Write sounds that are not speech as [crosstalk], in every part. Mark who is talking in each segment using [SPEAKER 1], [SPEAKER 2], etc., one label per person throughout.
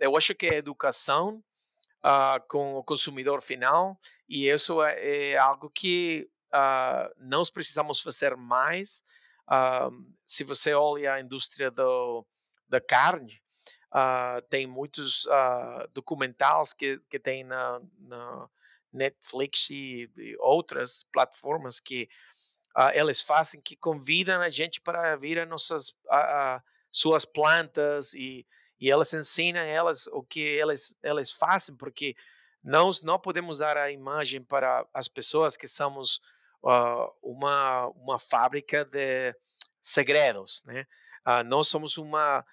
[SPEAKER 1] eu acho que é educação uh, com o consumidor final e isso é, é algo que uh, nós precisamos fazer mais. Uh, se você olha a indústria do, da carne, tem muitos documentários que, que tem na, na Netflix e, e, outras plataformas que eles fazem que convidam a gente para vir a nossas a, suas plantas e e elas ensinam elas o que elas elas fazem porque nós não podemos dar a imagem para as pessoas que somos uh, uma uma fábrica de segredos, né? Uh, nós somos uma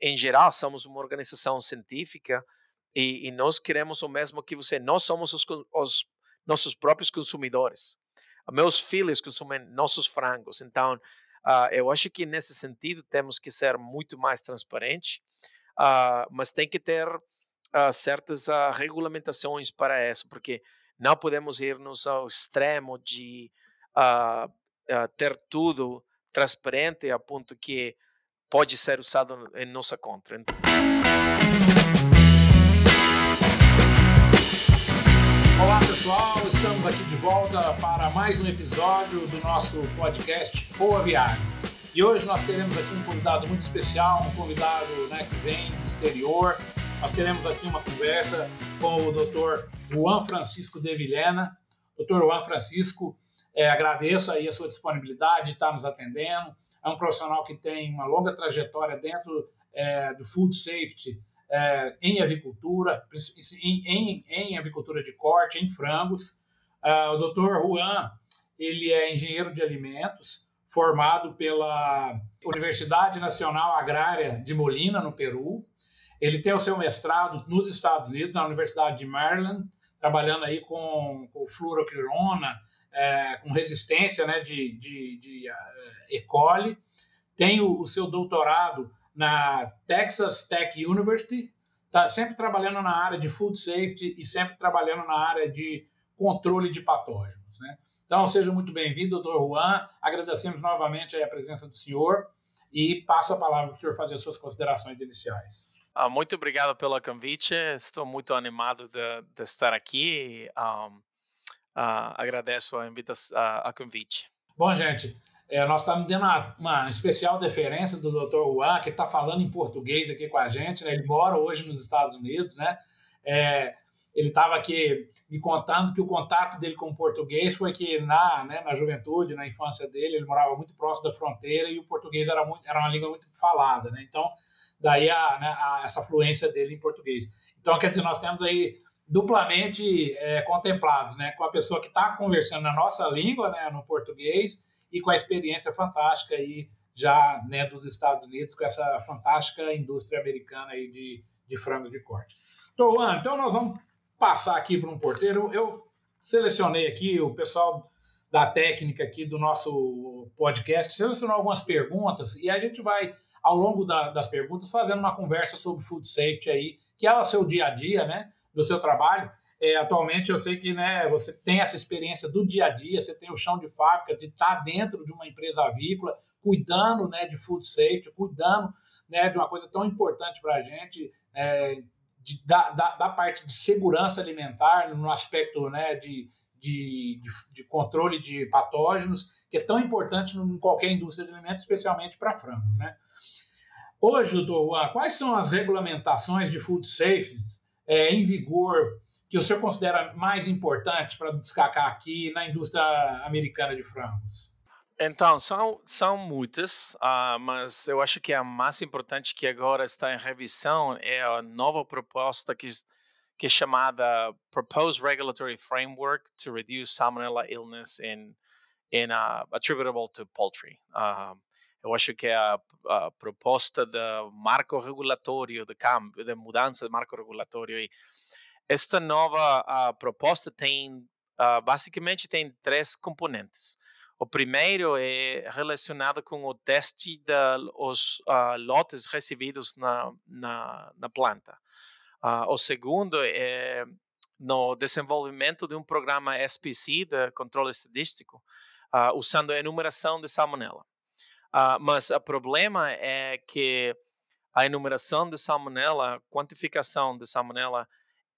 [SPEAKER 1] em geral somos uma organização científica e, e, nós queremos o mesmo que você. Nós somos os, os nossos próprios consumidores. Meus filhos consumem nossos frangos, então Uh, eu acho que nesse sentido temos que ser muito mais transparente, uh, mas tem que ter uh, certas regulamentações para isso, porque não podemos irmos ao extremo de ter tudo transparente a ponto que pode ser usado em nossa contra.
[SPEAKER 2] Olá pessoal, estamos aqui de volta para mais um episódio do nosso podcast Boa Viagem. E hoje nós teremos aqui um convidado muito especial, um convidado né, que vem do exterior. Nós teremos aqui uma conversa com o Dr. Juan Francisco de Vilhena. Dr. Juan Francisco, é, agradeço aí a sua disponibilidade de estar nos atendendo. É um profissional que tem uma longa trajetória dentro é, do food safety é, em avicultura, em, em, em, avicultura de corte, em frangos. Uh, o Dr. Juan, ele é engenheiro de alimentos, formado pela Universidade Nacional Agrária de Molina, no Peru. Ele tem o seu mestrado nos Estados Unidos, na Universidade de Maryland, trabalhando aí com, com fluoroquirona, é, com resistência né, de, de, de uh, E. coli. Tem o, o seu doutorado na Texas Tech University, tá sempre trabalhando na área de food safety e sempre trabalhando na área de controle de patógenos. Né? Então, seja muito bem-vindo, doutor Juan. Agradecemos novamente a presença do senhor e passo a palavra para o senhor fazer as suas considerações iniciais.
[SPEAKER 1] Ah, muito obrigado pelo convite. Estou muito animado de, de estar aqui. Um, uh, agradeço a, a, a convite.
[SPEAKER 2] Bom, gente, é, nós estamos dando uma, uma, especial deferência do Dr. Juan, que está falando em português aqui com a gente. Né? Ele mora hoje nos Estados Unidos, né? É, ele estava aqui me contando que o contato dele com o português foi que na, né, na juventude, na infância dele, ele morava muito próximo da fronteira e o português era, muito, era uma língua muito falada, né? Então, daí a, né, a, essa fluência dele em português. Então, quer dizer, nós temos aí duplamente é, contemplados, né? Com a pessoa que está conversando na nossa língua, né, no português, e com a experiência fantástica aí já né, dos Estados Unidos, com essa fantástica indústria americana aí de, de frango de corte. Então, então nós vamos passar aqui para um porteiro. Eu selecionei aqui o pessoal da técnica aqui do nosso podcast, selecionou algumas perguntas e a gente vai, ao longo da, das perguntas, fazendo uma conversa sobre food safety aí, que é o seu dia a dia, né, do seu trabalho. É, atualmente eu sei que né, você tem essa experiência do dia a dia, você tem o chão de fábrica, de estar dentro de uma empresa avícola, cuidando né, de food safety, cuidando né, de uma coisa tão importante para a gente, é, de, da, da, da, parte de segurança alimentar, no aspecto né, de, de, de, controle de patógenos, que é tão importante em qualquer indústria de alimentos, especialmente para frango. Né? Hoje, doutor Juan, quais são as regulamentações de food safety é, em vigor que o senhor considera mais importante para destacar aqui na indústria americana de frangos?
[SPEAKER 1] Então, são, são muitas, uh, mas eu acho que a mais importante que agora está em revisão é a nova proposta que, que é chamada Proposed Regulatory Framework to Reduce Salmonella Illness in, in uh, Attributable to Poultry. Uh, eu acho que é a, a proposta do marco regulatório, de câmbio, de mudança do marco regulatório e esta nova uh, proposta tem, uh, basicamente, tem três componentes. O primeiro é relacionado com o teste dos uh, lotes recebidos na, na, na planta. o segundo é no desenvolvimento de um programa SPC, de controle estadístico, usando a enumeração de salmonella. mas o problema é que a enumeração de salmonela, a quantificação de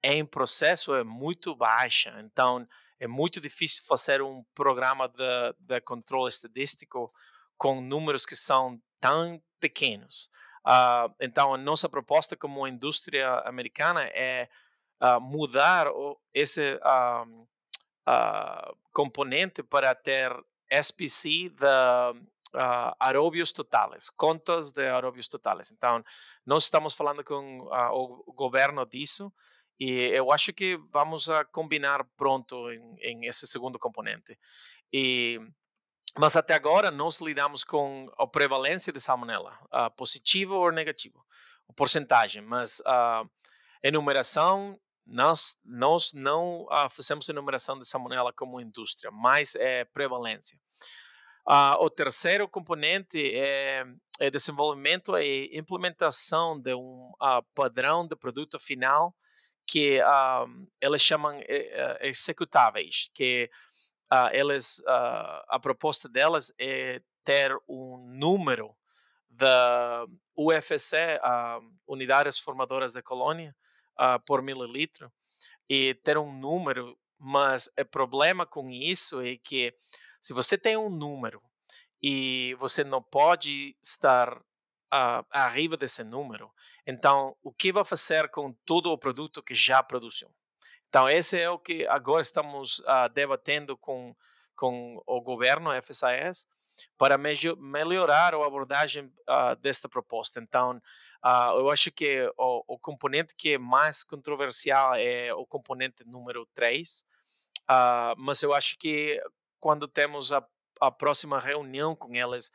[SPEAKER 1] salmonela em processo é muito baixa. Então, é muito difícil fazer um programa de, de controle estadístico com números que são tão pequenos. Uh, então, a nossa proposta como indústria americana é uh, mudar o, esse uh, componente para ter SPC de aeróbios totales, contas de aeróbios totales. Então, nós estamos falando com o governo disso e eu acho que vamos a combinar pronto em, em esse segundo componente. E mas até agora nós lidamos com a prevalência de salmonela, uh, positivo ou negativo, a porcentagem, mas a uh, enumeração, nós, nós não uh, fazemos enumeração de salmonela como indústria, mas é prevalência. o terceiro componente é, é desenvolvimento e implementação de um padrão de produto final que eles chamam eh, eh, executáveis, que uh, elas, uh, a proposta delas é ter um número da UFC, uh, unidades formadoras de colônia, por mililitro, e ter um número, mas o problema com isso é que se você tem um número e você não pode estar uh, arriba desse número, então o que vai fazer com todo o produto que já produziu? Então, esse é o que agora estamos uh, debatendo com, com o governo, FSAS, para melhorar a abordagem uh, desta proposta. Então, uh, eu acho que o, o, componente que é mais controversial é o componente número 3, mas eu acho que quando temos a, a próxima reunião com eles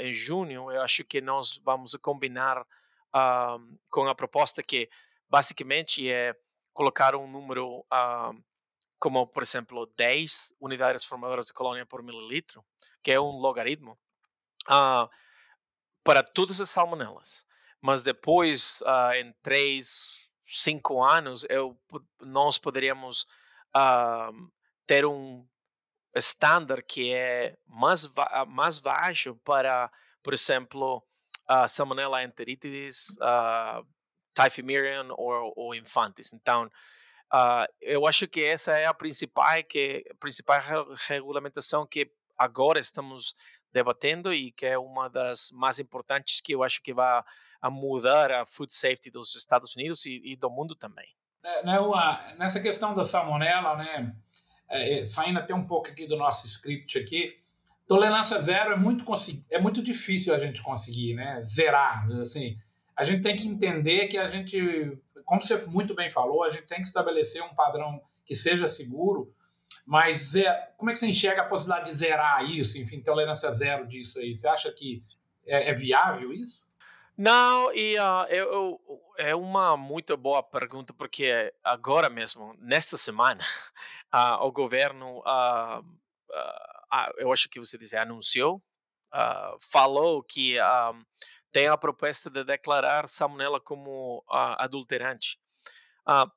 [SPEAKER 1] em junho, eu acho que nós vamos combinar com a proposta que basicamente é colocar um número uh, como, por exemplo, 10 unidades formadoras de colônia por mililitro, que é um logaritmo, uh, para todas as salmonelas. Mas depois, uh, em 3, 5 anos, eu, nós poderíamos ter um estándar que é mais, mais baixo para, por exemplo, a Salmonella enteritidis, uh, ou, ou Infantis. Então, uh, eu acho que essa é a principal, que, a principal regulamentação que agora estamos debatendo e que é uma das mais importantes que eu acho que vai a mudar a food safety dos Estados Unidos e, e do mundo também.
[SPEAKER 2] É, né, nessa questão da salmonela, né, é, saindo até um pouco aqui do nosso script aqui, tolerância zero é muito, é muito difícil a gente conseguir, né, zerar, assim, a gente tem que entender que a gente, como você muito bem falou, a gente tem que estabelecer um padrão que seja seguro, mas como é que você enxerga a possibilidade de zerar isso, enfim, tolerância zero disso aí? Você acha que é, é viável isso?
[SPEAKER 1] Não, e uh, eu, eu, é uma muito boa pergunta, porque agora mesmo, nesta semana, uh, [laughs] o governo, uh, eu acho que você disse, anunciou, falou que tem a proposta de declarar salmonela como uh, adulterante uh,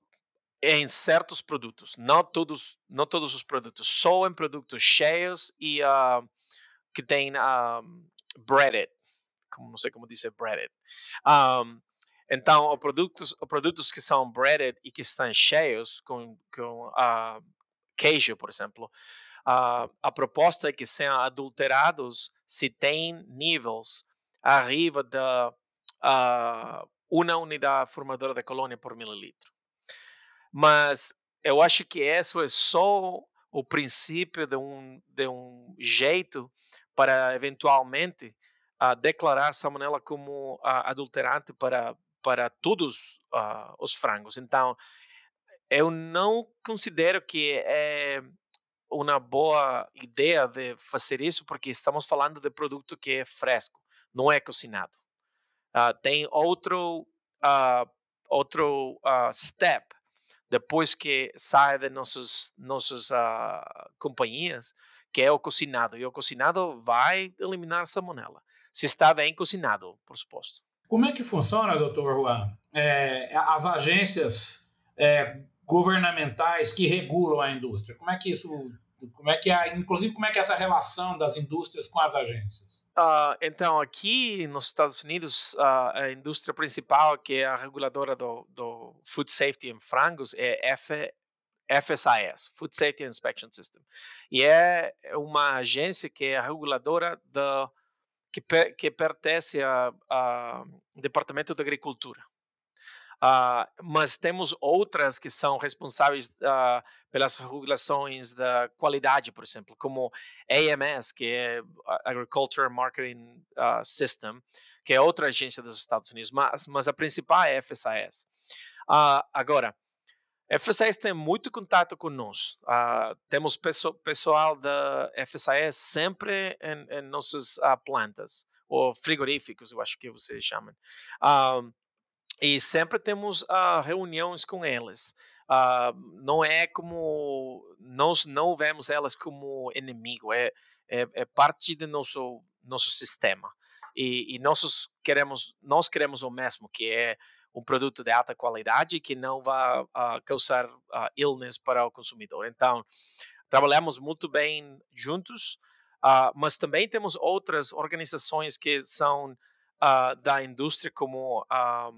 [SPEAKER 1] em certos produtos, não todos, não todos os produtos, só em produtos cheios e uh, que tem breaded, como não sei como dizer breaded. Um, então, os produtos, os produtos que são breaded e que estão cheios com, com queijo, por exemplo, a proposta é que sejam adulterados se tem níveis arriba da uh, uma unidade formadora de colônia por mililitro. Mas eu acho que isso é só o princípio de um, de um jeito para eventualmente uh, declarar salmonela como uh, adulterante para, para todos uh, os frangos. Então, eu não considero que é uma boa ideia de fazer isso, porque estamos falando de produto que é fresco não é cozinhado. Uh, tem outro, uh, outro uh, step depois que sai de nossas, nossas companhias, que é o cozinhado. E o cozinhado vai eliminar a salmonela, se está bem cozinhado, por suposto.
[SPEAKER 2] Como é que funciona, doutor Juan? É, as agências é, governamentais que regulam a indústria, como é que isso Como é que é, inclusive, como é que é essa relação das indústrias com as agências?
[SPEAKER 1] Uh, então, aqui nos Estados Unidos, uh, a indústria principal, que é a reguladora do, do Food Safety em frangos, é F, FSIS, Food Safety Inspection System. E é uma agência que é a reguladora da, que, que pertence ao Departamento da Agricultura. Uh, mas temos outras que são responsáveis uh, pelas regulações da qualidade, por exemplo, como AMS, que é Agriculture Marketing uh, System, que é outra agência dos Estados Unidos, mas, mas a principal é a FSIS. agora, FSIS tem muito contato conosco. temos pesso, pessoal da FSIS sempre em, em nossas plantas, ou frigoríficos, eu acho que vocês chamam. E sempre temos uh, reuniões com elas. Uh, não é como nós não vemos elas como inimigo, é, é, é parte do nosso nosso sistema. E, e nós queremos nós queremos o mesmo, que é um produto de alta qualidade que não vai uh, causar uh, illness para o consumidor. Então trabalhamos muito bem juntos, mas também temos outras organizações que são uh, da indústria como a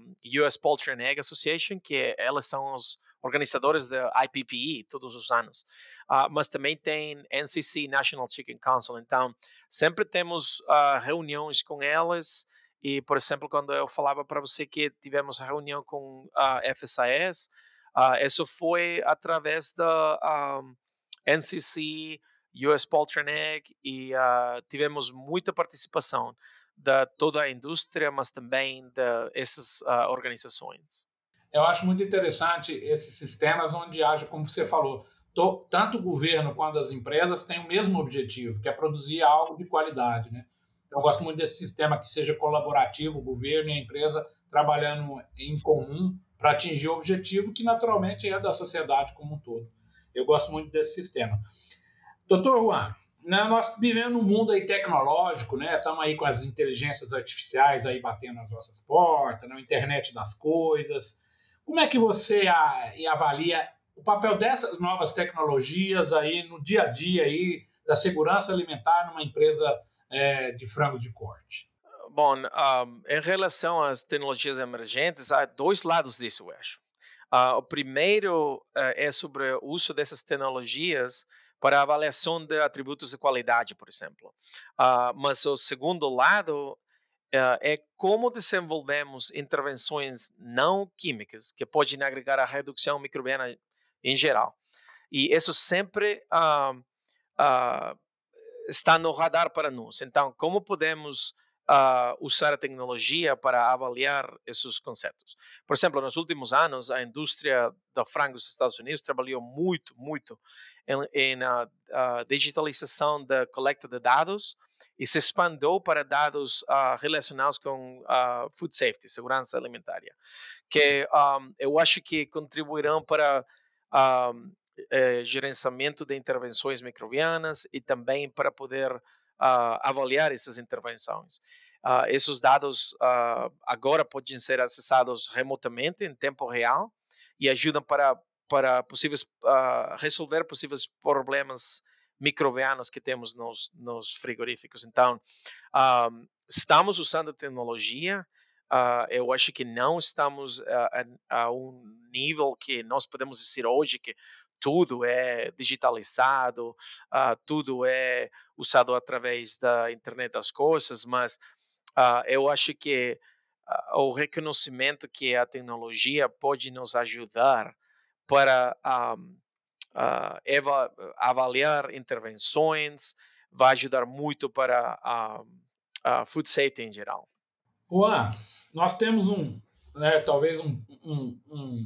[SPEAKER 1] US Poultry and Egg Association, que elas são os organizadores da IPPE todos os anos. Uh, mas também tem NCC, National Chicken Council. Então, sempre temos uh, reuniões com elas. E, por exemplo, quando eu falava para você que tivemos reunião com a FSIS, uh, isso foi através da um, NCC, US Poultry and Egg, e tivemos muita participação da toda a indústria, mas também dessas uh, ah, organizações.
[SPEAKER 2] Eu acho muito interessante esses sistemas onde haja, como você falou, to, tanto o governo quanto as empresas têm o mesmo objetivo, que é produzir algo de qualidade. Né? Eu gosto muito desse sistema que seja colaborativo, o governo e a empresa trabalhando em comum para atingir o objetivo que naturalmente é da sociedade como um todo. Eu gosto muito desse sistema. Doutor Juan, nós vivemos num mundo aí tecnológico, né? Estamos aí com as inteligências artificiais aí batendo nas nossas portas, na né? internet das coisas. Como é que você avalia o papel dessas novas tecnologias aí no dia a dia aí da segurança alimentar numa empresa é, de frangos de corte?
[SPEAKER 1] Bom, um, em relação às tecnologias emergentes, há dois lados disso, eu acho. Uh, o primeiro uh, é sobre o uso dessas tecnologias para avaliação de atributos de qualidade, por exemplo. Uh, mas o segundo lado uh, é como desenvolvemos intervenções não químicas que podem agregar a redução microbiana em geral. E isso sempre uh, está no radar para nós. Então, como podemos uh, usar a tecnologia para avaliar esses conceitos. Por exemplo, nos últimos anos, a indústria da frango dos Estados Unidos trabalhou muito, muito em, digitalização da coleta de dados e se expandiu para dados uh, relacionados com uh, food safety, segurança alimentar, que um, eu acho que contribuirão para um, eh, gerenciamento de intervenções microbianas e também para poder uh, avaliar essas intervenções. Uh, esses dados agora podem ser acessados remotamente em tempo real e ajudam para para possíveis resolver possíveis problemas microbianos que temos nos, nos frigoríficos. Então, estamos usando tecnologia. Uh, eu acho que não estamos a, a, um nível que nós podemos dizer hoje que tudo é digitalizado, uh, tudo é usado através da internet das coisas, mas uh, eu acho que uh, o reconhecimento que a tecnologia pode nos ajudar para um, avaliar intervenções, vai ajudar muito para a food safety em geral.
[SPEAKER 2] Juan, nós temos um, né, talvez um, um,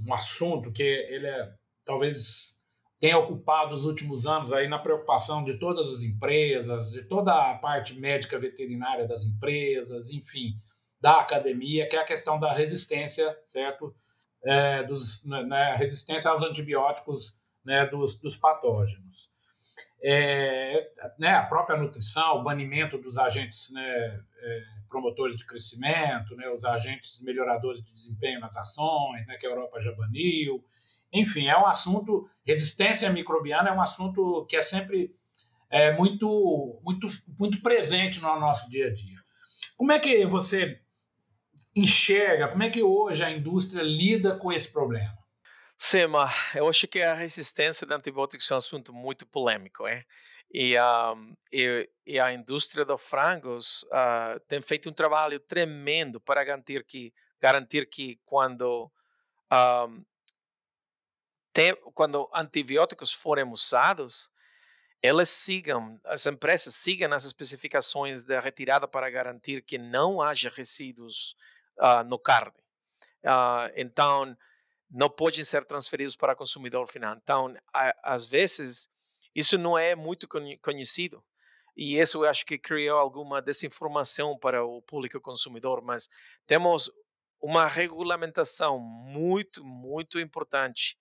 [SPEAKER 2] um assunto que ele é talvez tem ocupado os últimos anos aí na preocupação de todas as empresas, de toda a parte médica veterinária das empresas, enfim, da academia, que é a questão da resistência, certo? É, dos, né, né resistência aos antibióticos né, dos, dos patógenos. é, né, a própria nutrição, o banimento dos agentes né, é, promotores de crescimento, né, os agentes melhoradores de desempenho nas ações, né, que a Europa já baniu. Enfim, é um assunto, resistência microbiana é um assunto que é sempre é, muito, muito, muito presente no nosso dia a dia. Como é que você enxerga, como é que hoje a indústria lida com esse problema?
[SPEAKER 1] Sema, eu acho que a resistência de antibióticos é um assunto muito polêmico, é? E, um, e, e, a indústria dos frangos uh, tem feito um trabalho tremendo para garantir que, garantir que quando, um, tem, quando antibióticos forem usados, elas sigam, as empresas sigam as especificações da retirada para garantir que não haja resíduos uh, no carne. Uh, então, não podem ser transferidos para o consumidor final. Então, a, às vezes, isso não é muito conhecido. E isso eu acho que criou alguma desinformação para o público consumidor, mas temos uma regulamentação muito, muito importante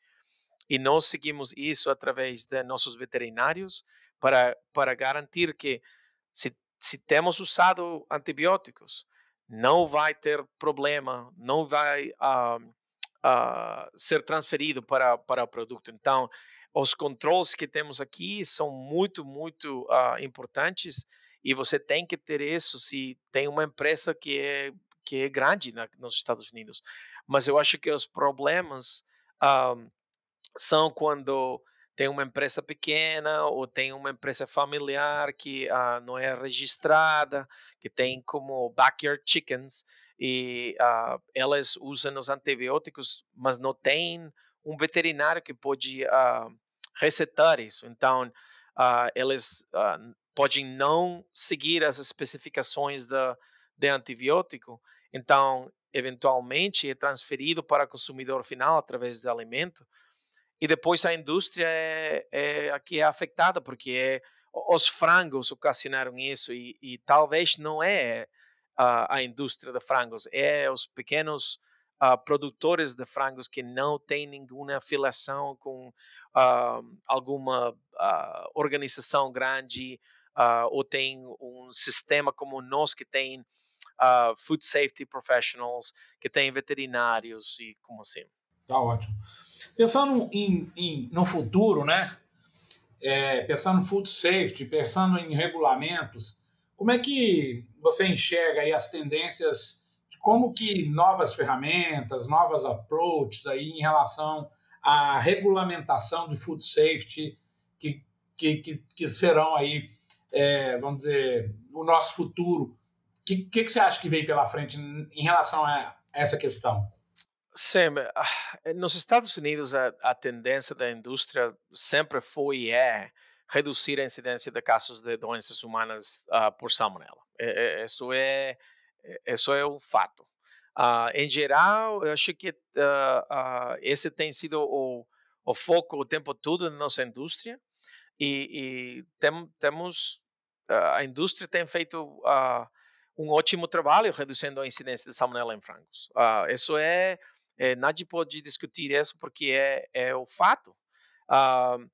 [SPEAKER 1] e nós seguimos isso através de nossos veterinários para, para garantir que se, se temos usado antibióticos, não vai ter problema, não vai uh, uh, ser transferido para, para o produto. Então, os controles que temos aqui são muito, muito uh, importantes e você tem que ter isso se tem uma empresa que é, que é grande na, nos Estados Unidos. Mas eu acho que os problemas são quando tem uma empresa pequena ou tem uma empresa familiar que uh, não é registrada, que tem como backyard chickens e uh, elas usam os antibióticos, mas não tem um veterinário que pode uh, recetar isso. Então, eles podem não seguir as especificações da, de antibiótico. Então, eventualmente é transferido para o consumidor final através do alimento. E depois a indústria é, é a que é afetada, porque é, os frangos ocasionaram isso e, e talvez não é a, a indústria de frangos, é os pequenos uh, produtores de frangos que não têm nenhuma afiliação com uh, alguma uh, organização grande ou tem um sistema como nós que tem food safety professionals, que tem veterinários e como assim.
[SPEAKER 2] Tá ótimo. Pensando em, em no futuro, né? É, pensando no food safety, pensando em regulamentos, como é que você enxerga aí as tendências de como que novas ferramentas, novas approaches aí em relação à regulamentação do food safety que, que, que, que serão aí, é, vamos dizer, o nosso futuro? O que, que, que você acha que vem pela frente em relação a essa questão?
[SPEAKER 1] Sim, ah, nos Estados Unidos a, a tendência da indústria sempre foi e é reduzir a incidência de casos de doenças humanas uh, por salmonela. É, é, isso é isso é um fato. Uh, em geral, eu acho que uh, esse tem sido o, o, foco o tempo todo na nossa indústria e, e tem, temos a indústria tem feito um ótimo trabalho reduzindo a incidência de salmonela em frangos. isso é, é nadie pode discutir isso porque é, é o fato. Uh,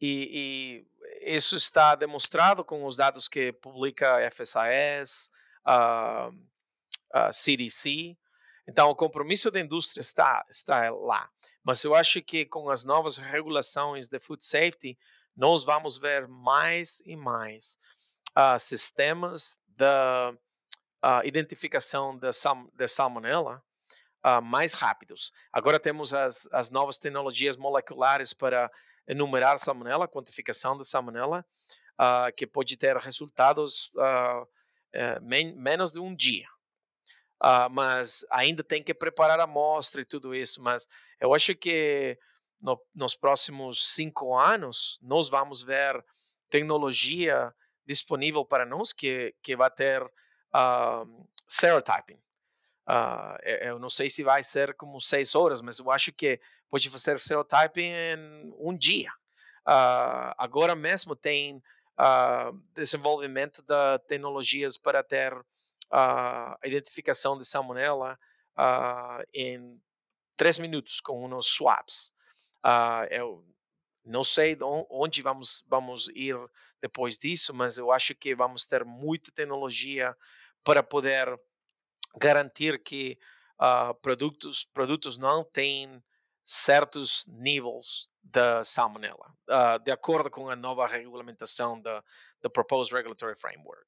[SPEAKER 1] e, e, isso está demonstrado com os dados que publica a FSAS, a, a CDC. Então, o compromisso da indústria está, está lá. Mas eu acho que com as novas regulações de food safety, nós vamos ver mais e mais uh, sistemas da identificação da, sal, da salmonella uh, mais rápidos. Agora temos as, as novas tecnologias moleculares para enumerar salmonela, quantificação de salmonela, uh, que pode ter resultados uh, men menos de um dia. Mas ainda tem que preparar a amostra e tudo isso. Mas eu acho que no, nos próximos cinco anos nós vamos ver tecnologia disponível para nós que, que vai ter uh, serotyping. Uh, eu não sei se vai ser como seis horas, mas eu acho que pode fazer serotyping em um dia. Uh, agora mesmo tem uh, desenvolvimento de tecnologias para ter a identificação de salmonella em três minutos com uns swaps. Eu, não sei onde vamos, vamos ir depois disso, mas eu acho que vamos ter muita tecnologia para poder garantir que uh, produtos, produtos não têm certos níveis de salmonella, uh, de acordo com a nova regulamentação da, Proposed Regulatory Framework.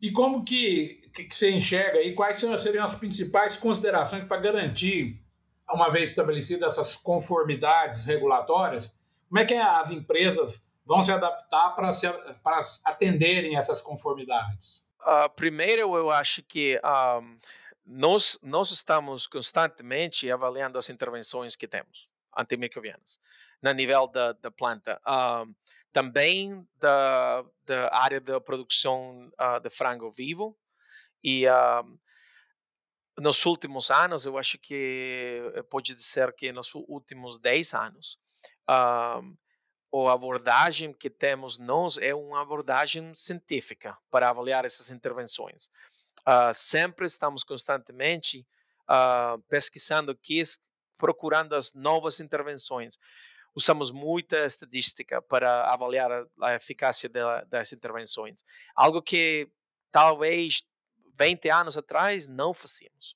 [SPEAKER 2] E como que, que, que você enxerga aí, quais seriam as principais considerações para garantir, uma vez estabelecidas essas conformidades regulatórias, como é que as empresas vão se adaptar para, se, para atenderem essas conformidades?
[SPEAKER 1] Uh, primeiro, eu acho que um, nós, nós estamos constantemente avaliando as intervenções que temos antimicrobianas no nível da, da planta. Um, também da, da área da produção uh, de frango vivo e uh, nos últimos anos, eu acho que pode dizer que nos últimos 10 anos, uh, a abordagem que temos nós é uma abordagem científica para avaliar essas intervenções. Uh, sempre estamos constantemente uh, pesquisando procurando as novas intervenções. Usamos muita estatística para avaliar a, a eficácia de, das intervenções. Algo que talvez 20 anos atrás não fazíamos.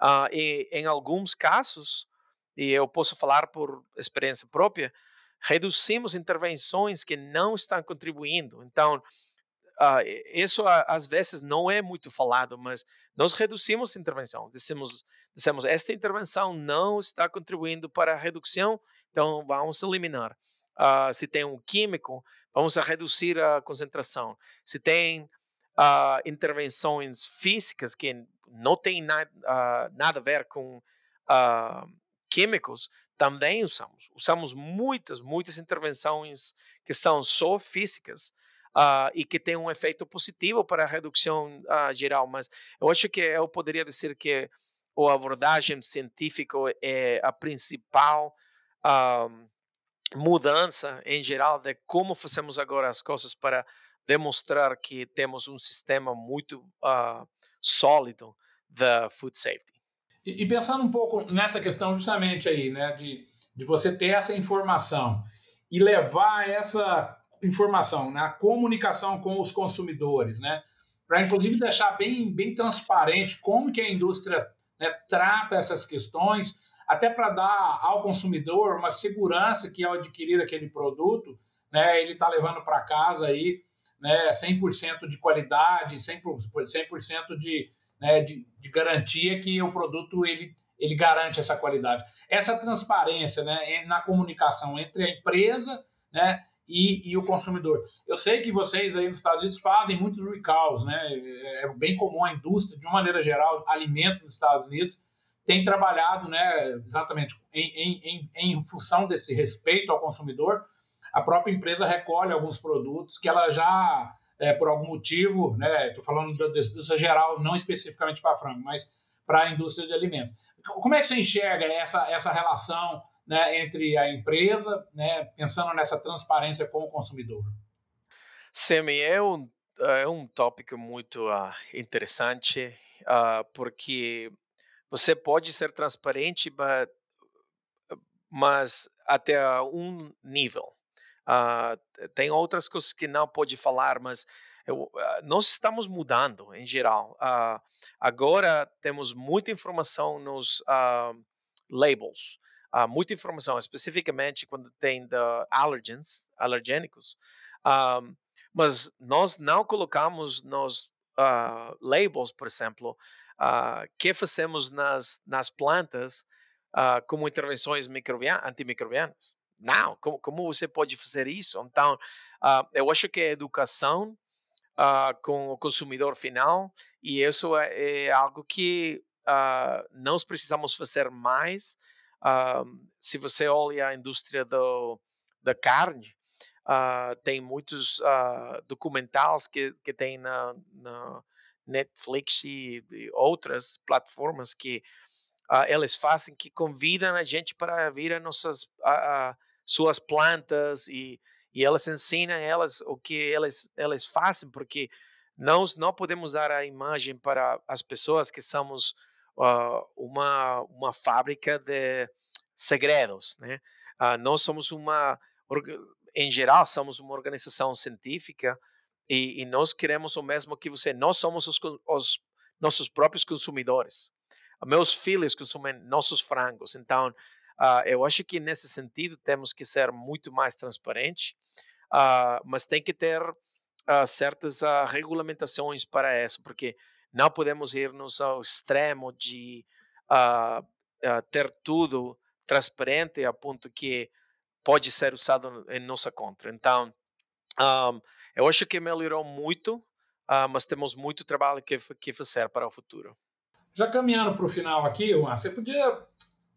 [SPEAKER 1] Uh, e em alguns casos, e eu posso falar por experiência própria, reduzimos intervenções que não estão contribuindo. Então, uh, isso às vezes não é muito falado, mas nós reduzimos intervenção. Dizemos, dizemos, esta intervenção não está contribuindo para a redução, então vamos eliminar. Uh, se tem um químico, vamos reduzir a concentração. Se tem uh, intervenções físicas que não têm na, nada a ver com químicos, também usamos. Usamos muitas, muitas intervenções que são só físicas uh, e que têm um efeito positivo para a redução uh, geral. Mas eu acho que eu poderia dizer que a abordagem científica é a principal uh, mudança em geral de como fazemos agora as coisas para demonstrar que temos um sistema muito sólido de food safety.
[SPEAKER 2] E, e, pensando um pouco nessa questão justamente aí, né, de, de você ter essa informação e levar essa informação, né, a comunicação com os consumidores, né, para inclusive deixar bem, bem transparente como que a indústria né, trata essas questões, até para dar ao consumidor uma segurança que ao adquirir aquele produto, né, ele está levando para casa aí, né, 100% de qualidade, 100%, 100% de, né, de, de, garantia que o produto ele, ele garante essa qualidade. Essa transparência né, na comunicação entre a empresa né, e, e, o consumidor. Eu sei que vocês aí nos Estados Unidos fazem muitos recalls, né? É, é bem comum a indústria, de uma maneira geral, alimento nos Estados Unidos, tem trabalhado né, exatamente em, em, em, em função desse respeito ao consumidor. A própria empresa recolhe alguns produtos que ela já é, por algum motivo, né? Estou falando da indústria geral, não especificamente para frango, mas para a indústria de alimentos. Como é que você enxerga essa, essa relação né, entre a empresa, né, pensando nessa transparência com o consumidor?
[SPEAKER 1] Semi, é um, é um tópico muito uh, interessante, uh, porque você pode ser transparente, mas até um nível. Uh, tem outras coisas que não pode falar, mas eu, uh, nós estamos mudando em geral. Uh, agora temos muita informação nos labels, muita informação, especificamente quando tem de allergens, alergênicos. mas nós não colocamos nos labels, por exemplo, que fazemos nas, nas plantas como intervenções antimicrobianas. Não, como, como você pode fazer isso? Então, uh, eu acho que a educação uh, com o consumidor final, e isso é, é algo que uh, nós precisamos fazer mais. se você olha a indústria do, da carne, tem muitos documentais que, que tem na, na Netflix e, e outras plataformas que uh, eles fazem que convidam a gente para vir a nossas a, a suas plantas e, e elas ensinam elas o que elas elas fazem porque nós não podemos dar a imagem para as pessoas que somos uh, uma uma fábrica de segredos, né? Uh, nós somos uma em geral, somos uma organização científica e, e, nós queremos o mesmo que você. Nós somos os, os nossos próprios consumidores. Meus filhos consumem nossos frangos. Então, uh, eu acho que nesse sentido temos que ser muito mais transparentes, uh, mas tem que ter uh, certas regulamentações para isso, porque não podemos irmos ao extremo de ter tudo transparente a ponto que pode ser usado em nossa contra. Então, um, eu acho que melhorou muito, mas temos muito trabalho que, que fazer para o futuro.
[SPEAKER 2] Já caminhando para o final aqui, Juan, você podia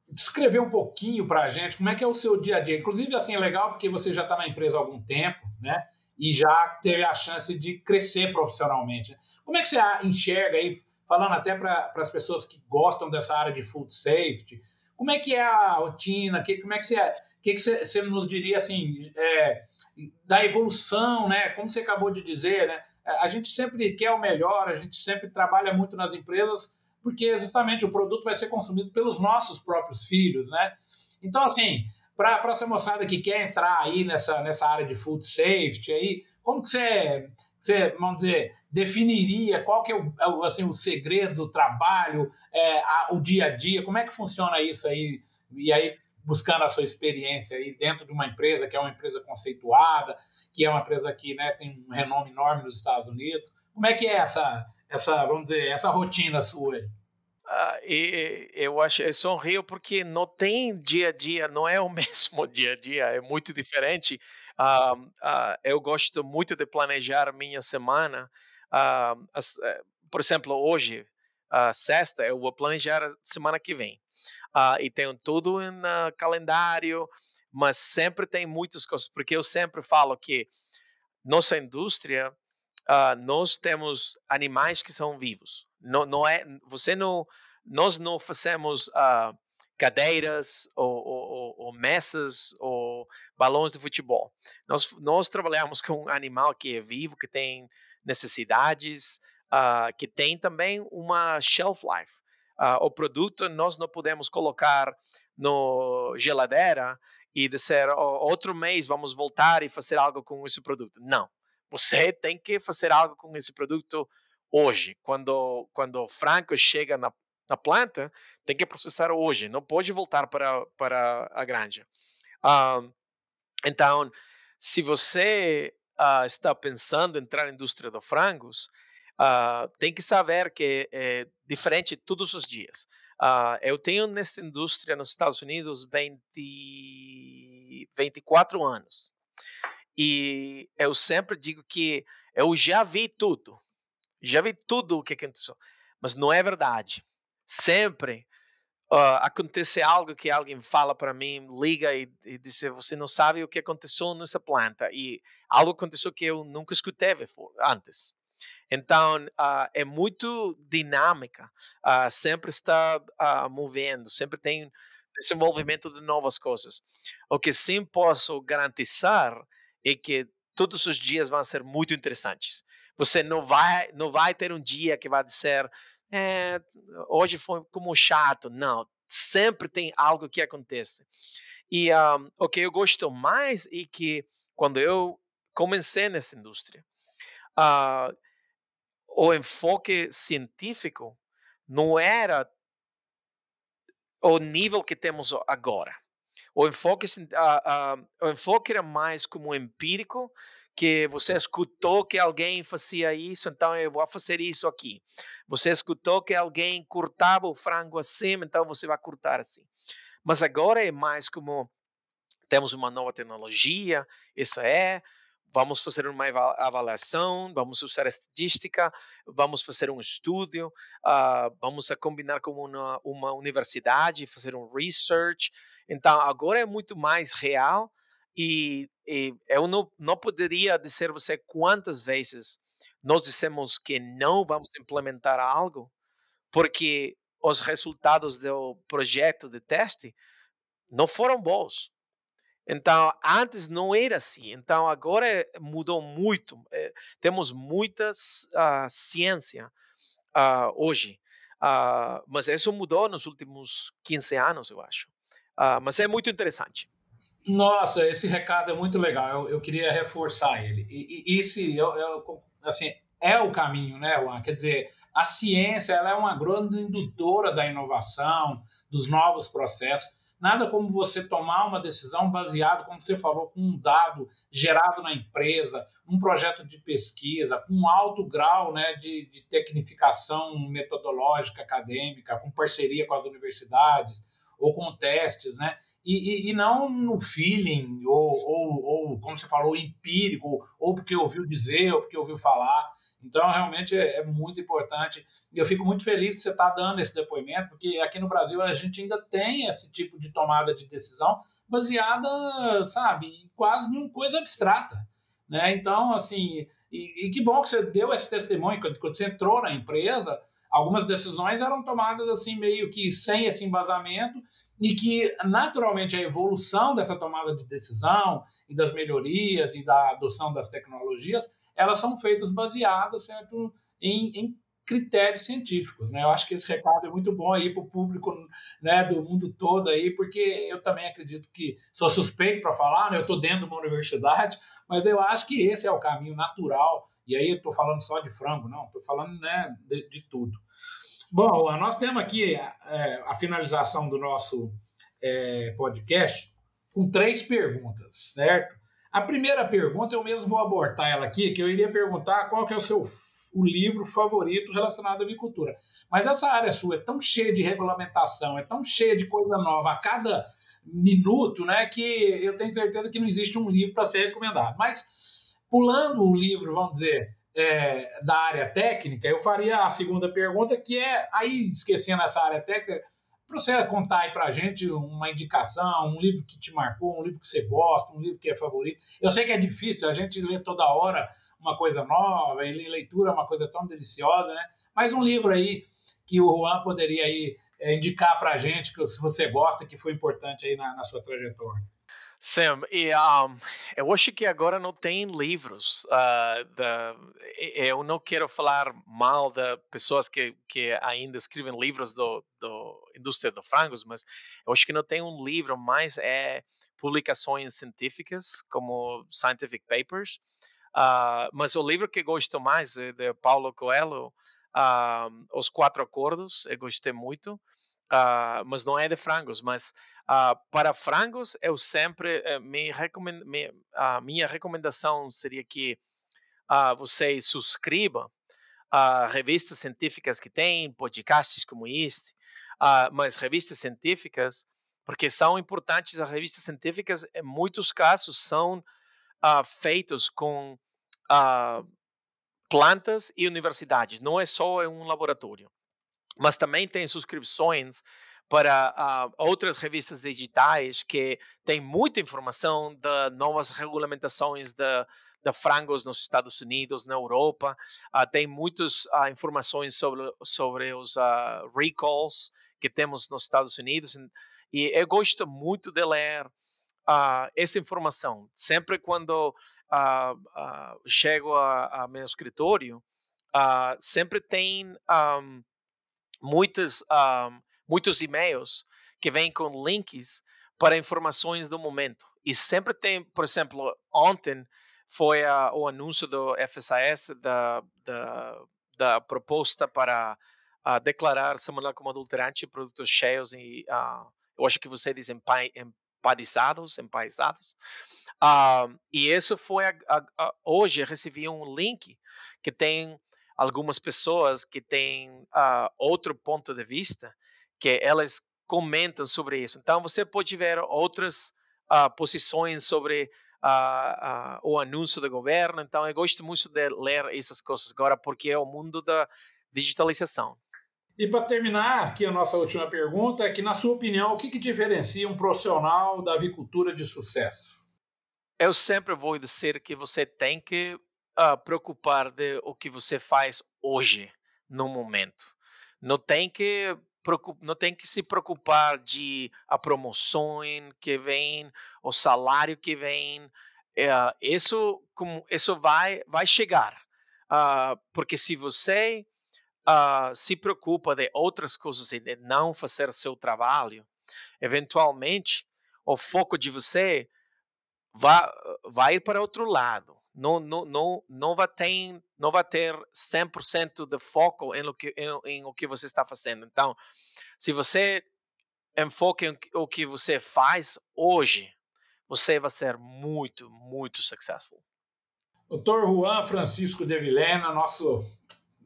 [SPEAKER 2] descrever um pouquinho para a gente como é que é o seu dia a dia. Inclusive, assim, é legal porque você já está na empresa há algum tempo, né? E já teve a chance de crescer profissionalmente. Como é que você enxerga aí, falando até para as pessoas que gostam dessa área de food safety, como é que é a rotina? Que, como é que você, que, que você, você nos diria assim é, da evolução, né? Como você acabou de dizer, né? A gente sempre quer o melhor, a gente sempre trabalha muito nas empresas porque justamente o produto vai ser consumido pelos nossos próprios filhos, né? Então, assim, para essa moçada que quer entrar aí nessa, nessa área de food safety aí, como que você, você vamos dizer, definiria qual que é o, é assim, o segredo do trabalho, é, a, o dia a dia, como é que funciona isso aí? E aí, buscando a sua experiência aí dentro de uma empresa que é uma empresa conceituada, que é uma empresa que né, tem um renome enorme nos Estados Unidos. Como é que é essa, essa vamos dizer, essa rotina sua aí?
[SPEAKER 1] Uh, e, eu acho eu sorrio porque não tem dia a dia, não é o [laughs] mesmo dia a dia, é muito diferente. Uh, uh, eu gosto muito de planejar minha semana. As, eh, por exemplo, hoje, sexta, eu vou planejar a semana que vem. e tenho tudo no calendário, mas sempre tem muitas coisas, porque eu sempre falo que nossa indústria nós temos animais que são vivos. Não, não é, você não, nós não fazemos uh, cadeiras ou, ou, ou, mesas ou balões de futebol. Nós, nós trabalhamos com um animal que é vivo, que tem necessidades, uh, que tem também uma shelf life. Uh, o produto nós não podemos colocar no geladeira e dizer oh, outro mês vamos voltar e fazer algo com esse produto. Não. Você tem que fazer algo com esse produto hoje. Quando, quando o frango chega na, na planta, tem que processar hoje. Não pode voltar para, para a granja. Então, se você uh, está pensando em entrar na indústria dos frangos, uh, tem que saber que é diferente todos os dias. Uh, eu tenho nesta indústria nos Estados Unidos 20, 24 anos. E eu sempre digo que eu já vi tudo. Já vi tudo o que aconteceu. Mas não é verdade. Sempre uh, acontece algo que alguém fala para mim, liga e, e diz: Você não sabe o que aconteceu nessa planta. E algo aconteceu que eu nunca escutei antes. Então, uh, é muito dinâmica, uh, sempre está uh, movendo, sempre tem desenvolvimento de novas coisas. O que sim posso garantizar é que todos os dias vão ser muito interessantes. Você não vai, não vai ter um dia que vai dizer é, hoje foi como chato. Não, sempre tem algo que acontece. E um, o que eu gosto mais é que quando eu comecei nessa indústria, uh, o enfoque científico não era o nível que temos agora. O enfoque, uh, uh, o enfoque era mais como empírico, que você escutou que alguém fazia isso, então eu vou fazer isso aqui. Você escutou que alguém cortava o frango assim, então você vai cortar assim. Mas agora é mais como temos uma nova tecnologia, isso é, vamos fazer uma avaliação, vamos usar estatística, vamos fazer um estudo, uh, vamos combinar com uma, uma universidade, fazer um research, então, agora é muito mais real e, e eu não, não poderia dizer você quantas vezes nós dissemos que não vamos implementar algo porque os resultados do projeto de teste não foram bons. Então, antes não era assim. Então, agora mudou muito. É, temos muita uh, ciência uh, hoje. Uh, mas isso mudou nos últimos 15 anos, eu acho. Uh, mas é muito interessante.
[SPEAKER 2] Nossa, esse recado é muito legal. Eu, eu queria reforçar ele. E, e esse, eu, eu, assim, é o caminho, né, Juan? Quer dizer, a ciência ela é uma grande indutora da inovação, dos novos processos. Nada como você tomar uma decisão baseado, como você falou, com um dado gerado na empresa, um projeto de pesquisa, com um alto grau né, de, de tecnificação metodológica acadêmica, com parceria com as universidades ou com testes, né? E, e, e não no feeling, ou, ou, ou, como você falou, empírico, ou porque ouviu dizer, ou porque ouviu falar. Então, realmente é, é muito importante. E eu fico muito feliz que você está dando esse depoimento, porque aqui no Brasil a gente ainda tem esse tipo de tomada de decisão baseada, sabe, quase em coisa abstrata. Né? Então, assim, e, e que bom que você deu esse testemunho quando, quando você entrou na empresa, algumas decisões eram tomadas assim meio que sem esse embasamento e que naturalmente a evolução dessa tomada de decisão e das melhorias e da adoção das tecnologias elas são feitas baseadas certo em, em critérios científicos, né? Eu acho que esse recado é muito bom aí para o público, né, do mundo todo aí, porque eu também acredito que sou suspeito para falar, né? Eu estou dentro de uma universidade, mas eu acho que esse é o caminho natural. E aí eu estou falando só de frango, não? Estou falando, né, de, de, tudo. Bom, nós temos aqui é, a finalização do nosso é, podcast com três perguntas, certo? A primeira pergunta eu mesmo vou abortar ela aqui, que eu iria perguntar qual que é o seu o livro favorito relacionado à avicultura. Mas essa área sua é tão cheia de regulamentação, é tão cheia de coisa nova a cada minuto, né, que eu tenho certeza que não existe um livro para ser recomendado. Mas pulando o livro, vamos dizer, é, da área técnica, eu faria a segunda pergunta, que é aí esquecendo essa área técnica, para você contar aí para gente uma indicação, um livro que te marcou, um livro que você gosta, um livro que é favorito. Eu sei que é difícil, a gente lê toda hora uma coisa nova, e leitura é uma coisa tão deliciosa, né? Mas um livro aí que o Juan poderia aí é, indicar para gente, que se você gosta, que foi importante aí na, na sua trajetória.
[SPEAKER 1] Sam, e, um, eu acho que agora não tem livros. Uh, da, eu não quero falar mal de pessoas que, que ainda escrevem livros do, do indústria do frangos, mas eu acho que não tem um livro mais é publicações científicas como scientific papers. Uh, mas o livro que gosto mais é de Paulo Coelho, uh, Os Quatro Acordos. Eu gostei muito, mas não é de frangos, mas Uh, para frangos, eu sempre uh, me me, a minha recomendação seria que uh, você subscreva a revistas científicas que tem, podcasts como este, mas revistas científicas, porque são importantes. As revistas científicas, em muitos casos, são feitos com plantas e universidades. Não é só em um laboratório, mas também tem subscrições para uh, outras revistas digitais que têm muita informação de novas regulamentações de, de frangos nos Estados Unidos, na Europa. Uh, tem muitas uh, informações sobre, sobre os recalls que temos nos Estados Unidos. E eu gosto muito de ler essa informação. Sempre quando chego a, a, meu escritório, sempre tem um, muitas um, muitos e-mails que vêm com links para informações do momento. E sempre tem, por exemplo, ontem foi a, o anúncio do FSAS da, da, da proposta para a declarar salmonela como adulterante produtos cheios e uh, eu acho que você diz empa, empadizados, empaisados. Uh, e isso foi a, a, hoje recebi um link que tem algumas pessoas que têm uh, outro ponto de vista que elas comentam sobre isso. Então, você pode ver outras uh, posições sobre uh, uh, o anúncio do governo. Então, eu gosto muito de ler essas coisas agora, porque é o mundo da digitalização.
[SPEAKER 2] E para terminar, aqui a nossa última pergunta é que, na sua opinião, o que, que diferencia um profissional da avicultura de sucesso?
[SPEAKER 1] Eu sempre vou dizer que você tem que uh, preocupar de o que você faz hoje, no momento. Não tem que não tem que se preocupar de a promoção que vem, o salário que vem. É, isso, como, isso vai, vai chegar. Uh, porque se você uh, se preocupa de outras coisas e de não fazer seu trabalho, eventualmente o foco de você vai, vai para outro lado. Não, não, não, não, vai ter, não vai ter 100% de foco em, o que, em, em o que você está fazendo. Então, se você enfoca em o que você faz hoje, você vai ser muito, muito successful.
[SPEAKER 2] Doutor Juan Francisco de Vilena, nosso,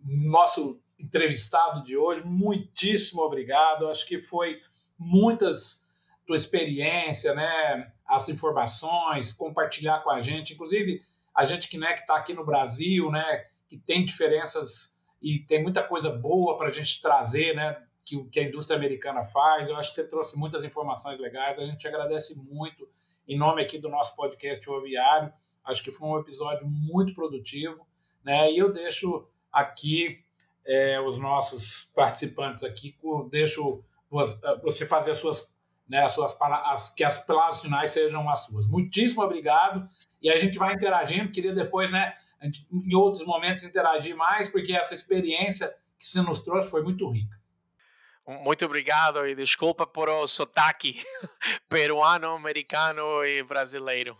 [SPEAKER 2] nosso entrevistado de hoje, muitíssimo obrigado. Acho que foi muitas tua experiência, né, as informações, compartilhar com a gente, inclusive a gente que né, está aqui no Brasil, né, que tem diferenças e tem muita coisa boa para a gente trazer, né, que, que a indústria americana faz. Eu acho que você trouxe muitas informações legais. A gente agradece muito em nome aqui do nosso podcast O Aviário. Acho que foi um episódio muito produtivo, né? E eu deixo aqui é, os nossos participantes aqui, deixo você fazer as suas né, as suas as, que as palavras finais sejam as suas. Muitíssimo obrigado. E a gente vai interagindo. Queria depois, né, gente, em outros momentos, interagir mais, porque essa experiência que você nos trouxe foi muito rica.
[SPEAKER 1] Muito obrigado e desculpa por o sotaque [laughs] peruano, americano e brasileiro.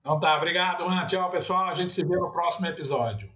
[SPEAKER 2] Então tá, obrigado, Juan. Tchau, pessoal. A gente se vê no próximo episódio.